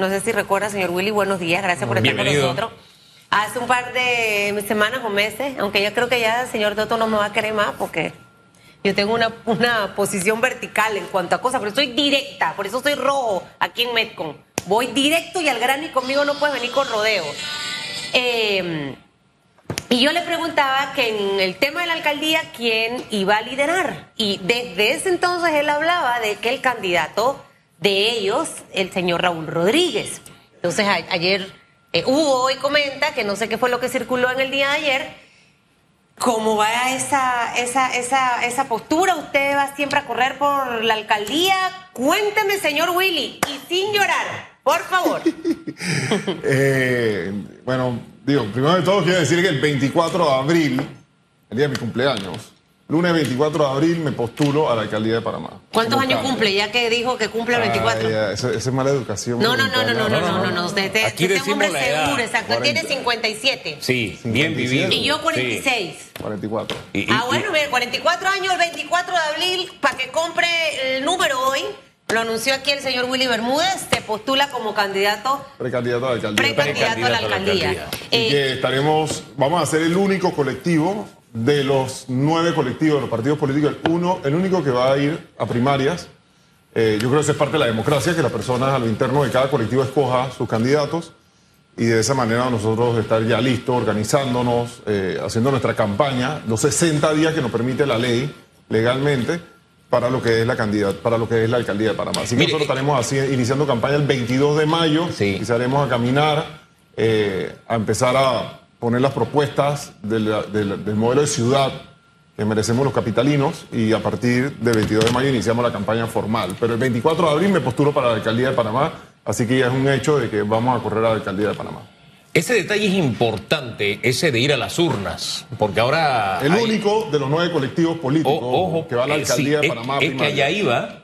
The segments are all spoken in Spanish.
no sé si recuerda, señor Willy, buenos días, gracias por estar con nosotros. Hace un par de semanas o meses, aunque yo creo que ya el señor Toto no me va a querer más porque yo tengo una, una posición vertical en cuanto a cosas, pero soy directa, por eso soy rojo aquí en Metcon. Voy directo y al grano y conmigo no puedes venir con rodeo. Eh, y yo le preguntaba que en el tema de la alcaldía, ¿quién iba a liderar? Y desde ese entonces él hablaba de que el candidato de ellos, el señor Raúl Rodríguez. Entonces ayer eh, Hugo hoy comenta que no sé qué fue lo que circuló en el día de ayer. ¿Cómo va esa, esa, esa, esa postura? ¿Usted va siempre a correr por la alcaldía? Cuénteme, señor Willy, y sin llorar, por favor. eh, bueno, Digo, primero de todo quiero decir que el 24 de abril, el día de mi cumpleaños, lunes 24 de abril me postulo a la alcaldía de Panamá. ¿Cuántos años cumple? Ya que dijo que cumple el 24. esa, es mala educación. No, no, no, no, no, no, no, no, Usted, Aquí es un hombre seguro, exacto. Tiene 57. Sí, bien vivido. Y yo 46. 44. ah, bueno, 44 años, el 24 de abril, para que compre el número hoy. Lo anunció aquí el señor Willy Bermúdez, se postula como candidato. Precandidato a la alcaldía. Precandidato a la alcaldía. Y que eh, estaremos, vamos a ser el único colectivo de los nueve colectivos de los partidos políticos, el, uno, el único que va a ir a primarias. Eh, yo creo que eso es parte de la democracia, que la persona a lo interno de cada colectivo escoja sus candidatos y de esa manera nosotros estar ya listos, organizándonos, eh, haciendo nuestra campaña, los 60 días que nos permite la ley legalmente para lo que es la candidata, para lo que es la alcaldía de Panamá. Así que nosotros estaremos así iniciando campaña el 22 de mayo y a caminar, eh, a empezar a poner las propuestas del, modelo de ciudad que merecemos los capitalinos y a partir del 22 de mayo iniciamos la campaña formal. Pero el 24 de abril me posturo para la alcaldía de Panamá, así que ya es un hecho de que vamos a correr a la alcaldía de Panamá. Ese detalle es importante, ese de ir a las urnas, porque ahora... El único de los nueve colectivos políticos que va a la eh, alcaldía de Panamá. Es, que allá iba,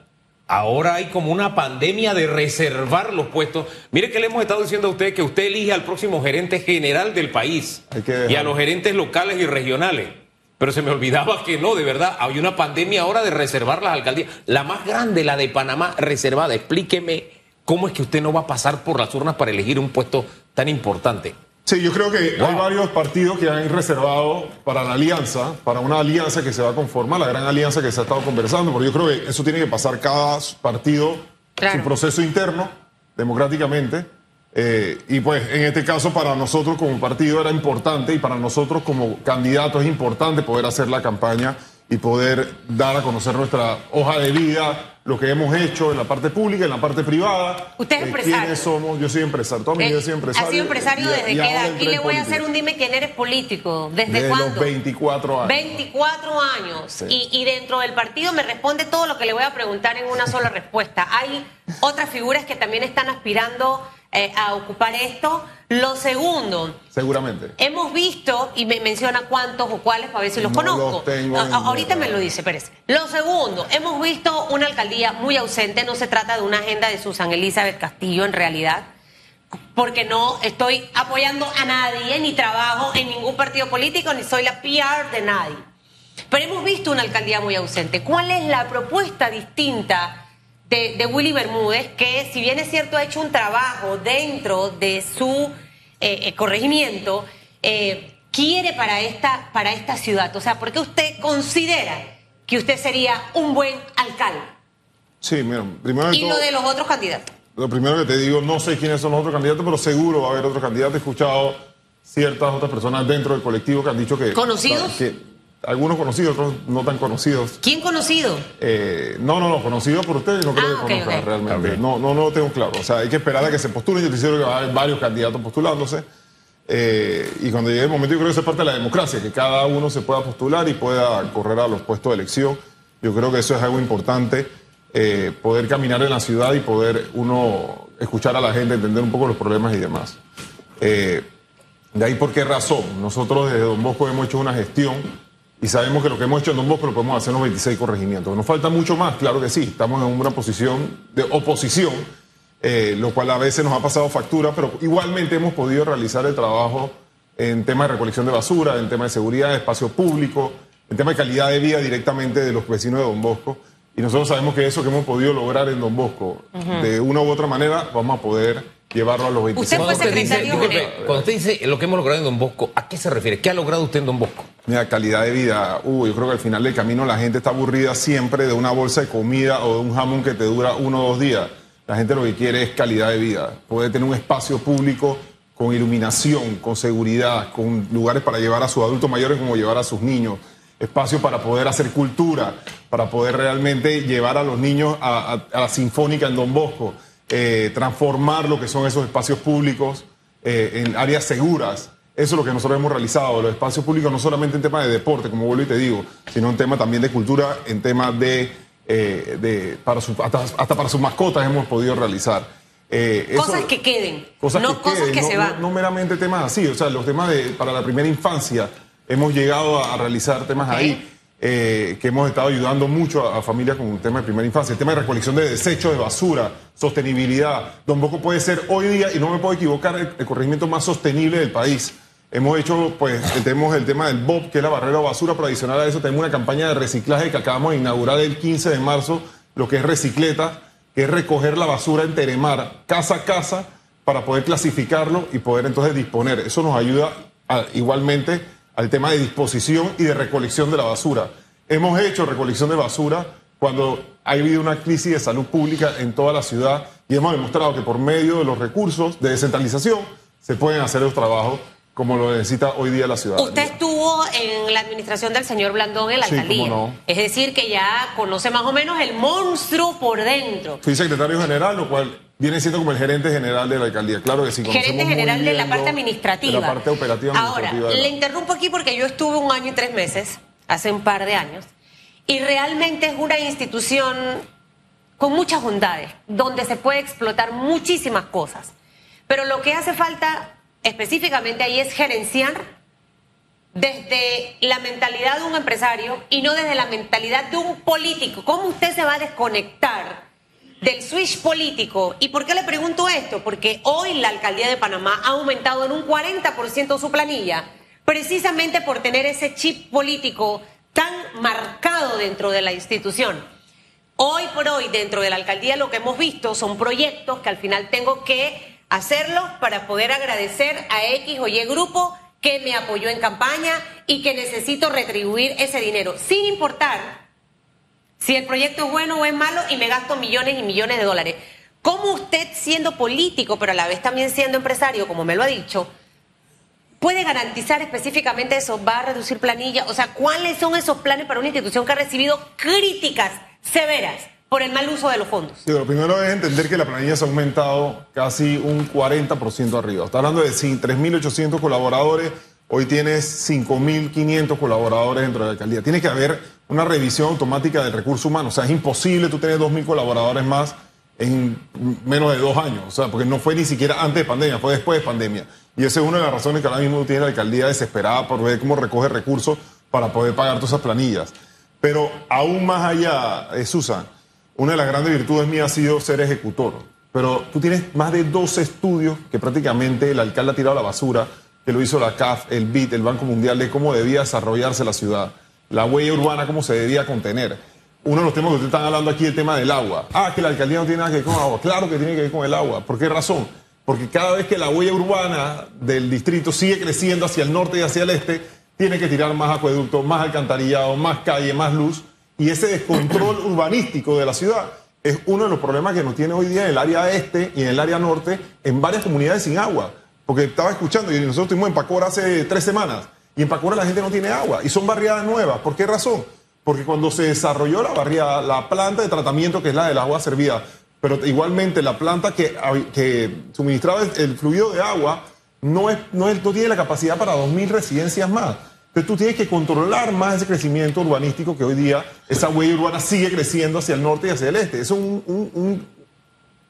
ahora hay como una pandemia de reservar los puestos. Mire que le hemos estado diciendo a usted que usted elige al próximo gerente general del país y a los gerentes locales y regionales. Pero se me olvidaba que no, de verdad, hay una pandemia ahora de reservar las alcaldías. La más grande, la de Panamá, reservada. Explíqueme cómo es que usted no va a pasar por las urnas para elegir un puesto tan importante. Sí, yo creo que hay varios partidos que han reservado para la alianza, para una alianza que se va a conformar, la gran alianza que se ha estado conversando, porque yo creo que eso tiene que pasar cada partido, su proceso interno, democráticamente. Eh, y pues en este caso para nosotros como partido era importante y para nosotros como candidatos es importante poder hacer la campaña y poder dar a conocer nuestra hoja de vida, lo que hemos hecho en la parte pública, en la parte privada. Usted es eh, empresario. ¿Quiénes somos? Yo soy empresario. Toda mi vida he sido empresario. ¿Ha sido empresario desde qué edad? Aquí le voy a hacer un dime quién eres político. ¿Desde, desde cuándo? Los 24 años. 24 años. Y, y dentro del partido me responde todo lo que le voy a preguntar en una sola respuesta. Hay otras figuras que también están aspirando eh, a ocupar esto. Lo segundo. Seguramente. Hemos visto, y me menciona cuántos o cuáles para ver si los conozco. ahorita me lo dice, Pérez. Lo segundo, hemos visto una alcaldía muy ausente. No se trata de una agenda de Susan Elizabeth Castillo en realidad. Porque no estoy apoyando a nadie, ni trabajo en ningún partido político, ni soy la PR de nadie. Pero hemos visto una alcaldía muy ausente. ¿Cuál es la propuesta distinta? De, Willy Bermúdez, que si bien es cierto ha hecho un trabajo dentro de su eh, eh, corregimiento, eh, quiere para esta, para esta ciudad. O sea, ¿por qué usted considera que usted sería un buen alcalde? Sí, mira, primero Y lo de los otros candidatos. Lo primero que te digo, no sé quiénes son los otros candidatos, pero seguro va a haber otros candidatos. He escuchado ciertas otras personas dentro del colectivo que han dicho que... ¿Conocidos? Algunos conocidos, otros no tan conocidos. ¿Quién conocido? Eh, no, no, no, conocido por ustedes, no creo ah, que conozcan realmente. No, no, no lo tengo claro. O sea, hay que esperar a que se postulen. Yo te que va a haber varios candidatos postulándose. Eh, y cuando llegue el momento, yo creo que eso es parte de la democracia, que cada uno se pueda postular y pueda correr a los puestos de elección. Yo creo que eso es algo importante, eh, poder caminar en la ciudad y poder uno escuchar a la gente, entender un poco los problemas y demás. de ahí por qué razón. Nosotros desde Don Bosco hemos hecho una gestión y sabemos que lo que hemos hecho en Don Bosco lo podemos hacer en los 26 corregimientos. Nos falta mucho más, claro que sí. Estamos en una posición de oposición, eh, lo cual a veces nos ha pasado factura, pero igualmente hemos podido realizar el trabajo en tema de recolección de basura, en tema de seguridad, de espacio público, en tema de calidad de vida directamente de los vecinos de Don Bosco. Y nosotros sabemos que eso que hemos podido lograr en Don Bosco, de una u otra manera, vamos a poder llevarlo a los 25. Usted fue secretario Cuando usted dice lo que hemos logrado en Don Bosco, ¿a qué se refiere? ¿Qué ha logrado usted en Don Bosco? Mira, calidad de vida. Uh, yo creo que al final del camino la gente está aburrida siempre de una bolsa de comida o de un jamón que te dura uno o dos días. La gente lo que quiere es calidad de vida. Poder tener un espacio público con iluminación, con seguridad, con lugares para llevar a sus adultos mayores como llevar a sus niños, espacio para poder hacer cultura, para poder realmente llevar a los niños a, la Sinfónica en Don Bosco, eh, transformar lo que son esos espacios públicos eh, en áreas seguras. Eso es lo que nosotros hemos realizado, los espacios públicos no solamente en tema de deporte, como vuelvo y te digo, sino en tema también de cultura, en tema de, eh, de para hasta, hasta para sus mascotas hemos podido realizar. Eh, cosas que queden, no cosas que se van. No, meramente temas así, o sea, los temas de, para la primera infancia, hemos llegado a, realizar temas ahí. Eh, que hemos estado ayudando mucho a, familias con un tema de primera infancia, el tema de recolección de desechos, de basura, sostenibilidad. Bosco puede ser hoy día, y no me puedo equivocar, el, corregimiento más sostenible del país. Hemos hecho, pues, tenemos el tema del BOB, que es la barrera de basura, pero adicional a eso tenemos una campaña de reciclaje que acabamos de inaugurar el 15 de marzo, lo que es recicleta, que es recoger la basura en Teremar, casa a casa, para poder clasificarlo y poder entonces disponer. Eso nos ayuda igualmente al tema de disposición y de recolección de la basura. Hemos hecho recolección de basura cuando ha habido una crisis de salud pública en toda la ciudad y hemos demostrado que por medio de los recursos de descentralización se pueden hacer los trabajos como lo necesita hoy día la ciudad. Usted estuvo en la administración del señor Blandón en la alcaldía. Es decir, que ya conoce más o menos el monstruo por dentro. Fui secretario general, lo cual viene siendo como el gerente general de la alcaldía. Claro que sí. Gerente general de la parte administrativa. De la parte operativa. Ahora, le interrumpo aquí porque yo estuve un año y tres meses, hace un par de años, y realmente es una institución con muchas bondades, donde se puede explotar muchísimas cosas. Pero lo que hace falta específicamente ahí es gerenciar desde la mentalidad de un empresario y no desde la mentalidad de un político. ¿Cómo usted se va a desconectar del switch político? ¿Y por qué le pregunto esto? Porque hoy la alcaldía de Panamá ha aumentado en un 40% su planilla, precisamente por tener ese chip político tan marcado dentro de la institución. Hoy por hoy, dentro de la alcaldía, lo que hemos visto son proyectos que al final tengo que hacerlo para poder agradecer a X o Y grupo que me apoyó en campaña y que necesito retribuir ese dinero, sin importar si el proyecto es bueno o es malo y me gasto millones y millones de dólares. ¿Cómo usted, siendo político, pero a la vez también siendo empresario, como me lo ha dicho, puede garantizar específicamente eso? ¿Va a reducir planilla? O sea, ¿cuáles son esos planes para una institución que ha recibido críticas severas? por el mal uso de los fondos. lo primero es entender que la planilla se ha aumentado casi un 40% arriba. Está hablando de 3.800 colaboradores, hoy tienes 5.500 colaboradores dentro de la alcaldía. Tiene que haber una revisión automática del recurso humano. O sea, es imposible tú tener 2.000 colaboradores más en menos de dos años. O sea, porque no fue ni siquiera antes de pandemia, fue después de pandemia. Y esa es una de las razones que ahora mismo tiene la alcaldía desesperada por ver cómo recoge recursos para poder pagar todas esas planillas. Pero aún más allá, eh, Susan, una de las grandes virtudes mías ha sido ser ejecutor. Pero tú tienes más de dos estudios que prácticamente el alcalde ha tirado a la basura, que lo hizo la CAF, el BIT, el Banco Mundial, de cómo debía desarrollarse la ciudad, la huella urbana, cómo se debía contener. Uno de los temas que ustedes están hablando aquí es el tema del agua. Ah, que la alcaldía no tiene nada que ver con el agua. Claro que tiene que ver con el agua. ¿Por qué razón? Porque cada vez que la huella urbana del distrito sigue creciendo hacia el norte y hacia el este, tiene que tirar más acueductos, más alcantarillado, más calle, más luz y ese descontrol urbanístico de la ciudad es uno de los problemas que nos tiene hoy día en el área este y en el área norte, en varias comunidades sin agua. Porque estaba escuchando, y nosotros estuvimos en Pacora hace tres semanas, y en Pacora la gente no tiene agua, y son barriadas nuevas. ¿Por qué razón? Porque cuando se desarrolló la barriada, la planta de tratamiento, que es la del agua servida, pero igualmente la planta que, que suministraba el fluido de agua, no, es, no, es, no tiene la capacidad para 2.000 residencias más. Entonces tú tienes que controlar más ese crecimiento urbanístico que hoy día esa huella urbana sigue creciendo hacia el norte y hacia el este. Es un, un,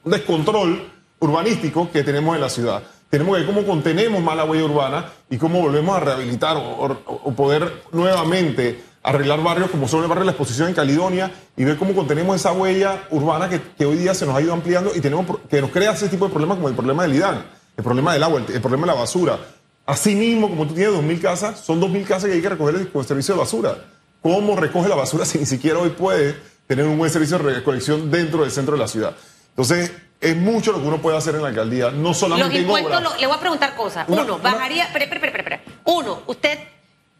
descontrol urbanístico que tenemos en la ciudad. Tenemos que ver cómo contenemos más la huella urbana y cómo volvemos a rehabilitar o, poder nuevamente arreglar barrios como son el barrio de la exposición en Caledonia y ver cómo contenemos esa huella urbana que, hoy día se nos ha ido ampliando y tenemos que nos crea ese tipo de problemas como el problema del IDAN, el problema del agua, el problema de la basura, Asimismo, como tú tienes 2.000 casas, son 2.000 casas que hay que recoger con el servicio de basura. ¿Cómo recoge la basura si ni siquiera hoy puede tener un buen servicio de recolección dentro del centro de la ciudad? Entonces, es mucho lo que uno puede hacer en la alcaldía, no solamente Los impuestos, le voy a preguntar cosas. uno, bajaría, espera, espera, espera, Uno, usted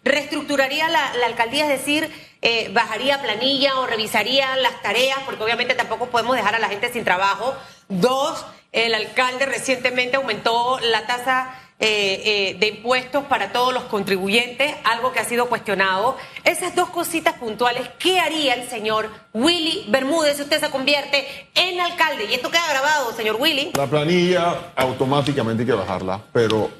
reestructuraría la, alcaldía, es decir, eh, bajaría planilla o revisaría las tareas, porque obviamente tampoco podemos dejar a la gente sin trabajo. Dos, el alcalde recientemente aumentó la tasa eh, eh, de impuestos para todos los contribuyentes, algo que ha sido cuestionado. Esas dos cositas puntuales, ¿qué haría el señor Willy Bermúdez si usted se convierte en alcalde? Y esto queda grabado, señor Willy. La planilla automáticamente hay que bajarla, pero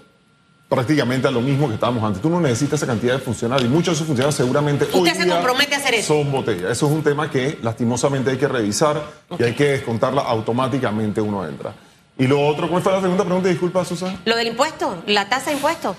prácticamente a lo mismo que estábamos antes. Tú no necesitas esa cantidad de funcionarios y muchos de esos funcionarios seguramente ¿Usted se compromete a hacer eso? Son botellas. Eso es un tema que lastimosamente hay que revisar y hay que descontarla automáticamente uno entra. Y lo otro, ¿cuál fue la segunda pregunta? Disculpa, Susana. Lo del impuesto, la tasa de impuestos.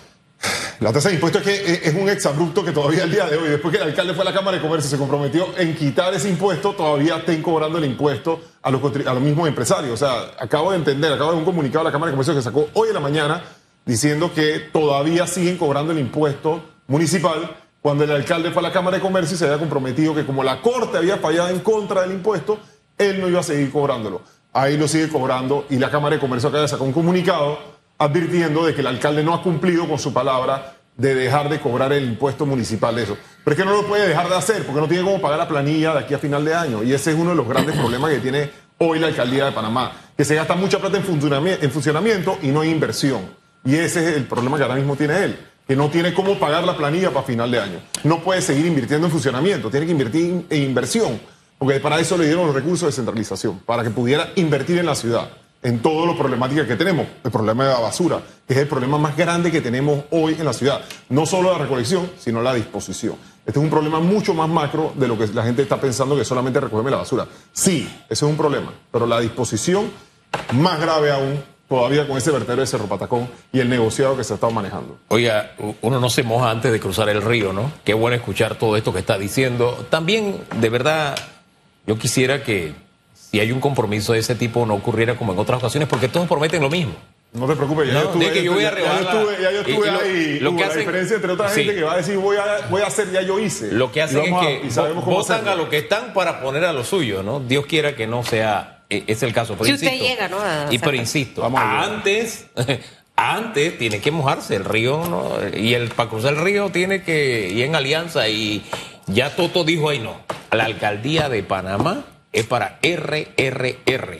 La tasa de impuestos es que es un exabrupto que todavía el día de hoy, después que el alcalde fue a la Cámara de Comercio, se comprometió en quitar ese impuesto, todavía estén cobrando el impuesto a los, a los mismos empresarios. O sea, acabo de entender, acabo de ver un comunicado de la Cámara de Comercio que sacó hoy en la mañana diciendo que todavía siguen cobrando el impuesto municipal cuando el alcalde fue a la Cámara de Comercio y se había comprometido que como la Corte había fallado en contra del impuesto, él no iba a seguir cobrándolo ahí lo sigue cobrando y la Cámara de Comercio acaba de sacar un comunicado advirtiendo de que el alcalde no ha cumplido con su palabra de dejar de cobrar el impuesto municipal de eso. Pero es que no lo puede dejar de hacer porque no tiene cómo pagar la planilla de aquí a final de año. Y ese es uno de los grandes problemas que tiene hoy la alcaldía de Panamá, que se gasta mucha plata en funcionamiento, y no hay inversión. Y ese es el problema que ahora mismo tiene él, que no tiene cómo pagar la planilla para final de año. No puede seguir invirtiendo en funcionamiento, tiene que invertir en inversión porque para eso le dieron los recursos de centralización, para que pudiera invertir en la ciudad, en todas las problemáticas que tenemos. El problema de la basura, que es el problema más grande que tenemos hoy en la ciudad. No solo la recolección, sino la disposición. Este es un problema mucho más macro de lo que la gente está pensando que solamente recogerme la basura. Sí, ese es un problema, pero la disposición, más grave aún, todavía con ese vertedero de Cerro Patacón y el negociado que se ha estado manejando. Oiga, uno no se moja antes de cruzar el río, ¿no? Qué bueno escuchar todo esto que está diciendo. También, de verdad, yo quisiera que si hay un compromiso de ese tipo no ocurriera como en otras ocasiones, porque todos prometen lo mismo. No te preocupes, ya yo estuve, que yo voy a ya, yo estuve, ya yo estuve ahí. Lo, que la diferencia entre otra gente que va a decir voy a, voy a hacer, ya yo hice. Lo que hacen es que votan a lo que están para poner a lo suyo, ¿no? Dios quiera que no sea, e, es el caso. Pero si usted llega, ¿no? y pero insisto, antes, antes tiene que mojarse el río, ¿no? Y el para cruzar el río tiene que ir en alianza y ya Toto dijo ahí no. La alcaldía de Panamá es para RRR.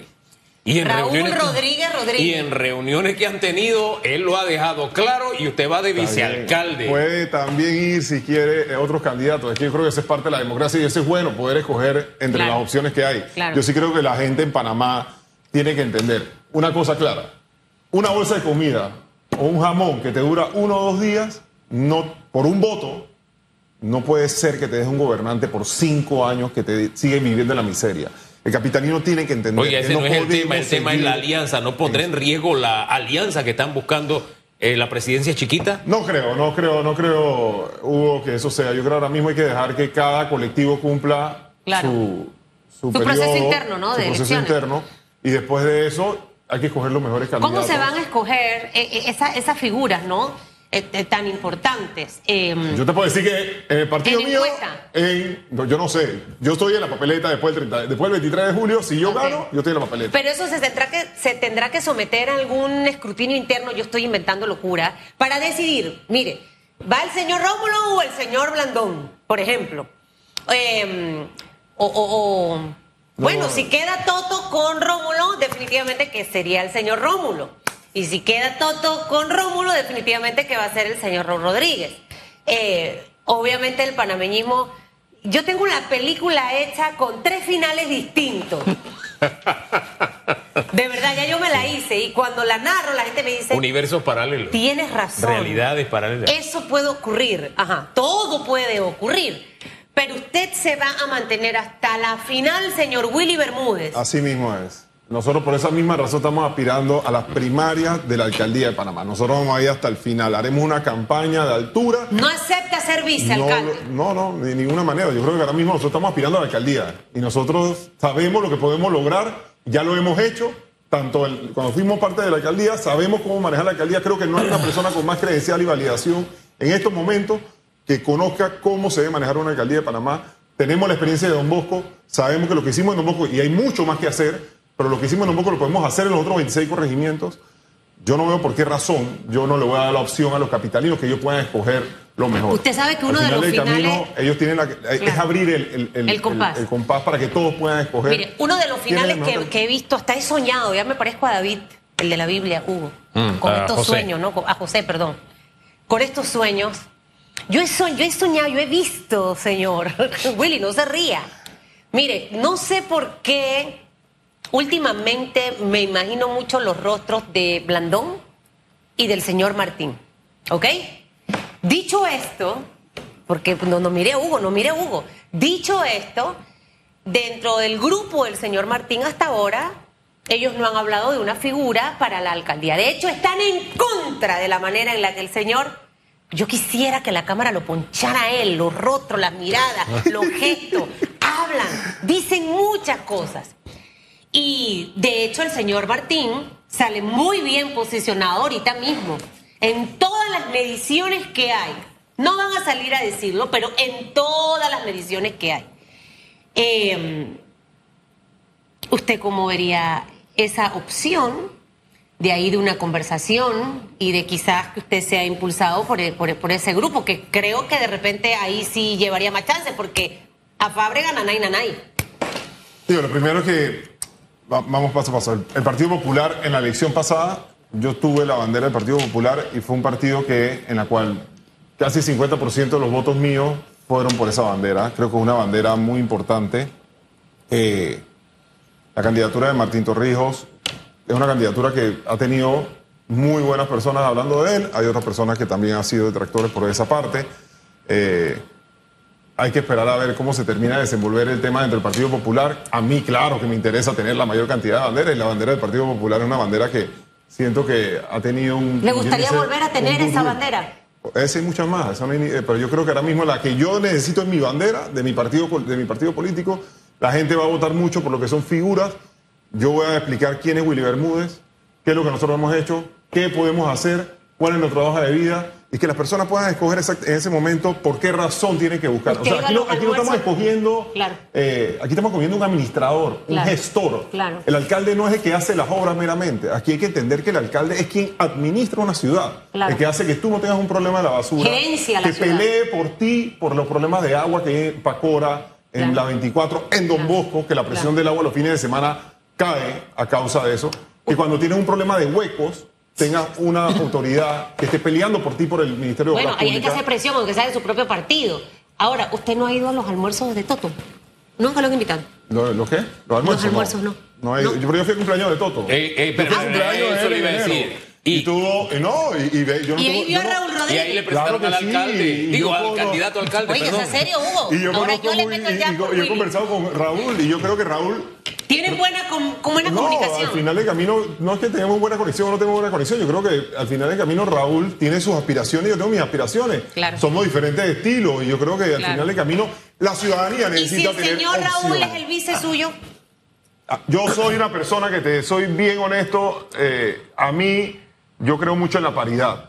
Y en Raúl reuniones, Rodríguez Rodríguez. Y en reuniones que han tenido, él lo ha dejado claro y usted va de vicealcalde. Puede también ir, si quiere, otros candidatos. Es que yo creo que esa es parte de la democracia y eso es bueno, poder escoger entre las opciones que hay. Yo sí creo que la gente en Panamá tiene que entender una cosa clara. Una bolsa de comida o un jamón que te dura uno o dos días, no, por un voto, no puede ser que te deje un gobernante por cinco años que te sigue viviendo en la miseria. El capitalino tiene que entender. Oye, ese no, es el tema, el tema es la alianza. ¿No pondrá en riesgo la alianza que están buscando eh, la presidencia chiquita? No creo, no creo, no creo, Hugo, que eso sea. Yo creo que ahora mismo hay que dejar que cada colectivo cumpla su, su, proceso interno, ¿no? Su proceso interno. Y después de eso hay que escoger los mejores candidatos. ¿Cómo se van a escoger eh, eh, esas figuras, no? Eh, eh, tan importantes. Em, yo te puedo decir que en el partido mío, yo no sé, yo estoy en la papeleta después del, 30, después del 23 de julio, si yo gano, yo estoy en la papeleta. Pero eso se tendrá, que, se tendrá que someter a algún escrutinio interno, yo estoy inventando locura, para decidir, mire, ¿va el señor Rómulo o el señor Blandón, por ejemplo? Em, o, bueno, si queda Toto con Rómulo, definitivamente que sería el señor Rómulo. Y si queda Toto con Rómulo, definitivamente que va a ser el señor Rodríguez. Eh, obviamente el panameñismo, yo tengo una película hecha con tres finales distintos. De verdad, ya yo me la hice y cuando la narro la gente me dice... Universos paralelos. Tienes razón. Realidades paralelas. Eso puede ocurrir, ajá, todo puede ocurrir. Pero usted se va a mantener hasta la final, señor Willy Bermúdez. Así mismo es. Nosotros por esa misma razón estamos aspirando a las primarias de la alcaldía de Panamá. Nosotros vamos a ir hasta el final. Haremos una campaña de altura. ¿No acepta ser vicealcalde? No, no, no, de ninguna manera. Yo creo que ahora mismo nosotros estamos aspirando a la alcaldía. Y nosotros sabemos lo que podemos lograr. Ya lo hemos hecho. Tanto cuando fuimos parte de la alcaldía, sabemos cómo manejar la alcaldía. Creo que no hay una persona con más credencial y validación en estos momentos que conozca cómo se debe manejar una alcaldía de Panamá. Tenemos la experiencia de Don Bosco. Sabemos que lo que hicimos en Don Bosco, y hay mucho más que hacer, pero lo que hicimos en lo podemos hacer en los otros 26 corregimientos. Yo no veo por qué razón yo no le voy a dar la opción a los capitalinos que ellos puedan escoger lo mejor. Usted sabe que uno de los finales... Camino, ellos tienen la, es abrir el, el, compás. el, compás. para que todos puedan escoger. Mire, uno de los finales que, he visto, hasta he soñado, ya me parezco a David, el de la Biblia, Hugo, mm, con estos sueños, ¿no? A José, perdón. Con estos sueños, yo he, yo he soñado, yo he visto, señor. Willy, no se ría. Mire, no sé por qué últimamente me imagino mucho los rostros de Blandón y del señor Martín. ¿Ok? Dicho esto, porque no, no mire a Hugo, no mire Hugo. Dicho esto, dentro del grupo del señor Martín hasta ahora, ellos no han hablado de una figura para la alcaldía. De hecho, están en contra de la manera en la que el señor yo quisiera que la cámara lo ponchara a él, los rostros, las miradas, los gestos. Hablan, dicen muchas cosas. Y de hecho el señor Martín sale muy bien posicionado ahorita mismo. En todas las mediciones que hay. No van a salir a decirlo, pero en todas las mediciones que hay. Em, ¿Usted cómo vería esa opción? de ahí de una conversación y de quizás que usted sea impulsado por, e, por, e, por, ese grupo, que creo que de repente ahí sí llevaría más chances, porque a Fábrega, nanay, nanay. Digo, lo primero es vamos paso a paso, el Partido Popular en la elección pasada, yo tuve la bandera del Partido Popular y fue un partido que, en la cual casi 50% de los votos míos fueron por esa bandera, creo que es una bandera muy importante. Eh, la candidatura de Martín Torrijos es una candidatura que ha tenido muy buenas personas hablando de él. Hay otras personas que también han sido detractores por esa parte. Eh, hay que esperar a ver cómo se termina de desenvolver el tema entre el Partido Popular. A mí, claro, que me interesa tener la mayor cantidad de banderas y la bandera del Partido Popular es una bandera que siento que ha tenido un... ¿Le gustaría volver a tener esa bandera? Esa y muchas más, eh, pero yo creo que ahora mismo la que yo necesito es mi bandera de mi partido, de mi partido político. La gente va a votar mucho por lo que son figuras yo voy a explicar quién es Willy Bermúdez, qué es lo que nosotros hemos hecho, qué podemos hacer, cuál es nuestra hoja de vida y que las personas puedan escoger en ese momento por qué razón tienen que buscar. O sea, aquí no, estamos escogiendo, eh, aquí estamos escogiendo un administrador, un gestor. El alcalde no es el que hace las obras meramente. Aquí hay que entender que el alcalde es quien administra una ciudad, el que hace que tú no tengas un problema de la basura, que pelee por ti por los problemas de agua que hay en Pacora, en la 24, en Don Bosco, que la presión del agua los fines de semana cae a causa de eso. Y cuando tienes un problema de huecos, tenga una autoridad que esté peleando por ti por el Ministerio de Bueno, ahí hay que hacer presión, aunque sea de su propio partido. Ahora, ¿usted no ha ido a los almuerzos de Toto? Nunca lo han invitado. ¿Los qué? Los almuerzos. Los almuerzos no. no. Yo, yo fui al cumpleaños de Toto. Eh, eh, pero eso le iba a decir. Y, tuvo, no, y, y, yo no y ahí vio a Raúl Rodríguez. Y ahí le presentaron al alcalde, digo, al candidato alcalde. Oye. ¿es en serio, Hugo? Y yo, Ahora yo le meto el y, yo he conversado con Raúl y yo creo que Raúl tiene buena, con, buena no, comunicación. Al final del camino, no es que tengamos buena conexión o no tengamos buena conexión. Yo creo que al final del camino Raúl tiene sus aspiraciones y yo tengo mis aspiraciones. Claro. Somos diferentes de estilo y yo creo que al final del camino la ciudadanía necesita tener. ¿Y si el señor Raúl es el vice suyo? Ah, yo soy una persona que te soy bien honesto. Eh, a mí, yo creo mucho en la paridad.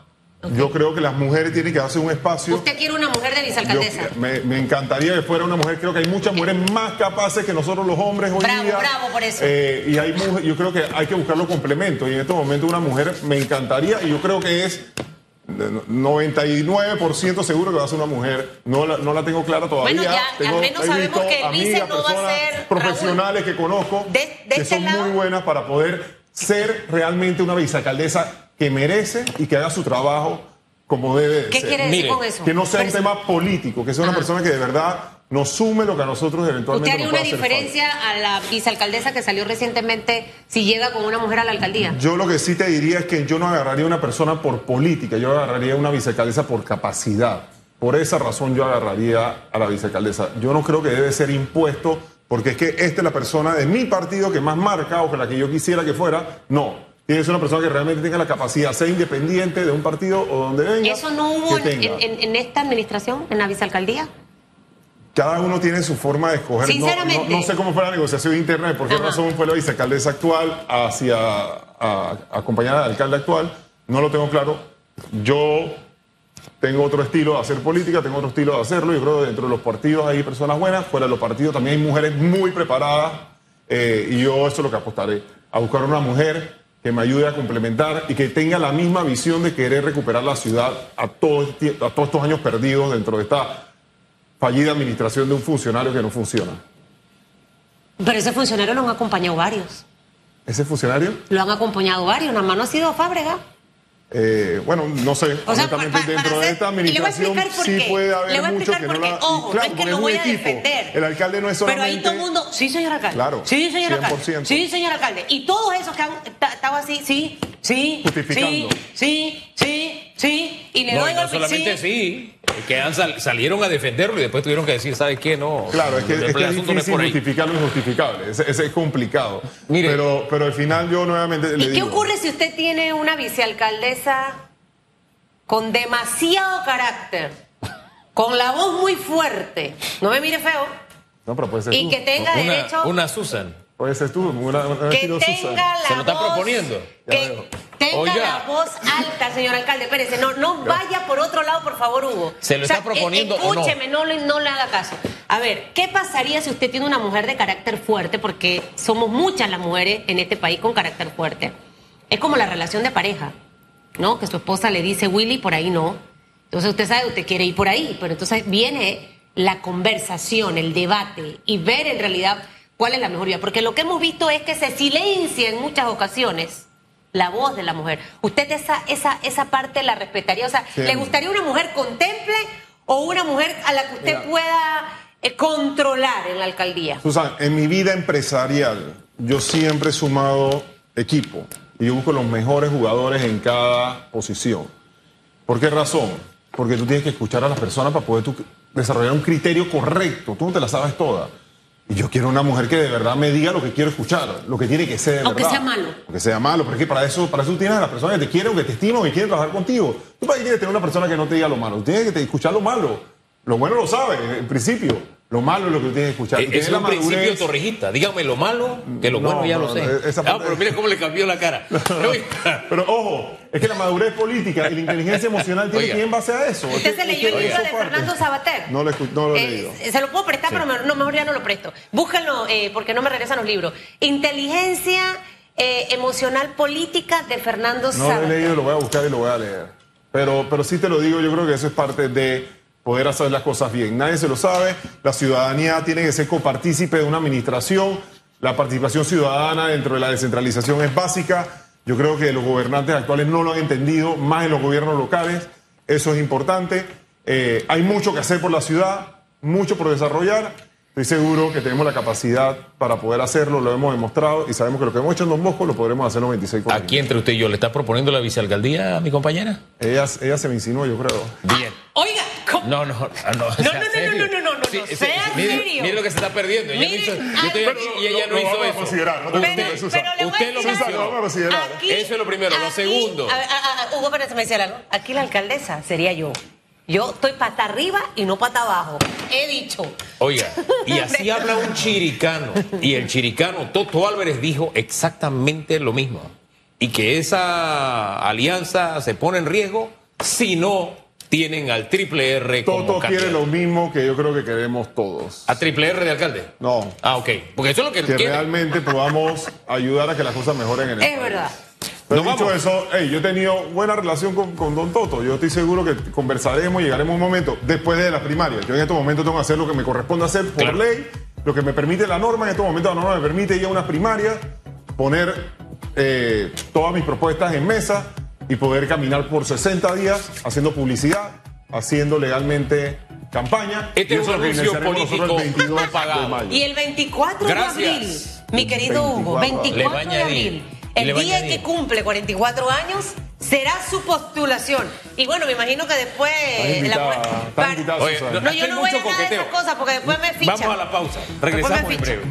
Yo creo que las mujeres tienen que darse un espacio. ¿Usted quiere una mujer de vicealcaldesa? me, encantaría que fuera una mujer. Creo que hay muchas mujeres más capaces que nosotros los hombres hoy bravo, día. Bravo, por eso. Eh, y hay yo creo que hay que buscar los complementos. Y en este momento una mujer me encantaría y yo creo que es 99% seguro que va a ser una mujer. No la, no la tengo clara todavía. Bueno, ya al menos sabemos que el vice no va a ser profesionales que conozco que este son muy buenas para poder ser realmente una vicealcaldesa que merece y que haga su trabajo como debe ¿Qué quiere decir con eso? Que no sea un tema político, que sea una persona que de verdad nos sume lo que a nosotros eventualmente ¿Usted haría una diferencia a la vicealcaldesa que salió recientemente si llega con una mujer a la alcaldía? Yo lo que sí te diría es que yo no agarraría una persona por política, yo agarraría una vicealcaldesa por capacidad. Por esa razón yo agarraría a la vicealcaldesa. Yo no creo que debe ser impuesto porque es que esta es la persona de mi partido que más marca o que la que yo quisiera que fuera. No, tiene que ser una persona que realmente tenga la capacidad, sea independiente de un partido o donde venga. ¿Eso no hubo en, esta administración, en la vicealcaldía? Cada uno tiene su forma de escoger. Sinceramente. No, sé cómo fue la negociación interna, por qué razón fue la vicealcaldesa actual hacia a, acompañar al alcalde actual. No lo tengo claro. Yo tengo otro estilo de hacer política, tengo otro estilo de hacerlo. Yo creo que dentro de los partidos hay personas buenas, fuera de los partidos también hay mujeres muy preparadas Eh, y yo eso es lo que apostaré, a buscar una mujer que me ayude a complementar y que tenga la misma visión de querer recuperar la ciudad a, a todos estos años perdidos dentro de esta fallida administración de un funcionario que no funciona. Pero ese funcionario lo han acompañado varios. ¿Ese funcionario? Lo han acompañado varios, nada más no ha sido Fábrega. Eh, bueno, no sé, o honestamente dentro de esta administración sí puede haber mucho que no la... Ojo, claro, no es que lo voy a defender. El alcalde no es solamente... Pero ahí todo el mundo... Sí, señor alcalde. Claro, Sí, señor alcalde. Sí, señor alcalde. Y todos esos que han estado así, sí, sí, Justificando. sí, sí, sí, sí, y le no, doy no solamente sí, que salieron a defenderlo y después tuvieron que decir, ¿sabes qué? No. Claro, es que, es, que es difícil justificar lo injustificable. Ese, es complicado. Mire, pero, pero al final yo nuevamente. ¿Y qué ocurre si usted tiene una vicealcaldesa con demasiado carácter, con la voz muy fuerte? No me mire feo. No, pero puede ser. Y que tenga derecho. Una Susan. Puede ser tú, una, una que tenga la Se lo está proponiendo. Que tenga la voz alta, señor alcalde. Espérese, no, no vaya por otro lado, por favor, Hugo. Se lo está proponiendo. Escúcheme, no? No, no le haga caso. A ver, ¿qué pasaría si usted tiene una mujer de carácter fuerte? Porque somos muchas las mujeres en este país con carácter fuerte. Es como la relación de pareja, ¿no? Que su esposa le dice, Willy, por ahí no. Entonces usted sabe, usted quiere ir por ahí, pero entonces viene la conversación, el debate y ver en realidad cuál es la mejor vía. Porque lo que hemos visto es que se silencia en muchas ocasiones la voz de la mujer. ¿Usted esa, esa, esa parte la respetaría? O sea, ¿le gustaría una mujer contemple o una mujer a la que usted pueda eh, controlar en la alcaldía? Susan, en mi vida empresarial yo siempre he sumado equipo y yo busco los mejores jugadores en cada posición. ¿Por qué razón? Porque tú tienes que escuchar a las personas para poder desarrollar un criterio correcto. Tú no te la sabes toda. Y yo quiero una mujer que de verdad me diga lo que quiero escuchar, lo que tiene que ser. Aunque sea malo. Aunque sea malo, porque para eso, para eso tienes a las personas que te quieren, que te estiman, que quieren trabajar contigo. Tú para qué quieres tener una persona que no te diga lo malo, tienes que escuchar lo malo. Lo bueno lo sabes, en principio. Lo malo es lo que tú tienes que escuchar. Es, es un principio torrijista. Dígame lo malo, que lo bueno ya lo sé. ah, pero mire cómo le cambió la cara. pero ojo, es que la madurez política y la inteligencia emocional tiene que ir en base a eso. ¿Usted se leyó el libro de Fernando Sabater? No lo, no lo he eh, leído. Se lo puedo prestar, pero no, mejor ya no lo presto. Búsquenlo, eh, porque no me regresan los libros. Inteligencia eh, emocional política de Fernando Sabater. No lo he leído, lo voy a buscar y lo voy a leer. Pero, pero sí te lo digo, yo creo que eso es parte de poder hacer las cosas bien. Nadie se lo sabe, la ciudadanía tiene que ser copartícipe de una administración, la participación ciudadana dentro de la descentralización es básica. Yo creo que los gobernantes actuales no lo han entendido, más en los gobiernos locales, eso es importante. Eh, hay mucho que hacer por la ciudad, mucho por desarrollar Estoy seguro que tenemos la capacidad para poder hacerlo, lo hemos demostrado y sabemos que lo que hemos hecho en Don Bosco lo podremos hacer en los 26 Aquí entre usted y yo, ¿le está proponiendo la vicealcaldía a mi compañera? Ella, ella se me insinuó, yo creo. Bien. Oiga, ¿cómo? No, no, no. No, no, no, no, no, no, no, no, sí, no, sea mire, serio. Mire lo que se está perdiendo. Ella mire, hizo, yo estoy aquí y ella no, hizo eso. Considerar, no pero, pero usted lo mencionó. Eso es lo primero. lo segundo. A, a, a, Hugo Pérez me decía algo. Aquí la alcaldesa sería yo. Yo estoy pata arriba y no pata abajo. He dicho. Oiga, y así habla un chiricano. Y el chiricano Toto Álvarez dijo exactamente lo mismo. Y que esa alianza se pone en riesgo si no tienen al triple R como Toto quiere lo mismo que yo creo que queremos todos. ¿A triple R de alcalde? No. Ah, ok. Porque eso es lo que Que realmente podamos ayudar a que las cosas mejoren en el Es verdad. Pero dicho eso, yo he tenido buena relación con, Don Toto. Yo estoy seguro que conversaremos, llegaremos a un momento después de la primaria. Yo en estos momentos tengo que hacer lo que me corresponde hacer por ley, lo que me permite la norma. En estos momentos la norma me permite ir a una primaria, poner eh, todas mis propuestas en mesa y poder caminar por 60 días haciendo publicidad, haciendo legalmente campaña. Este es un anuncio político pagado. Y el 24 de abril, mi querido Hugo, 24 de abril. El día que cumple 44 años será su postulación. Y bueno, me imagino que después. Invitada, no, yo no voy a nada de esas cosas porque después me fichan. Vamos a la pausa. Regresamos en breve.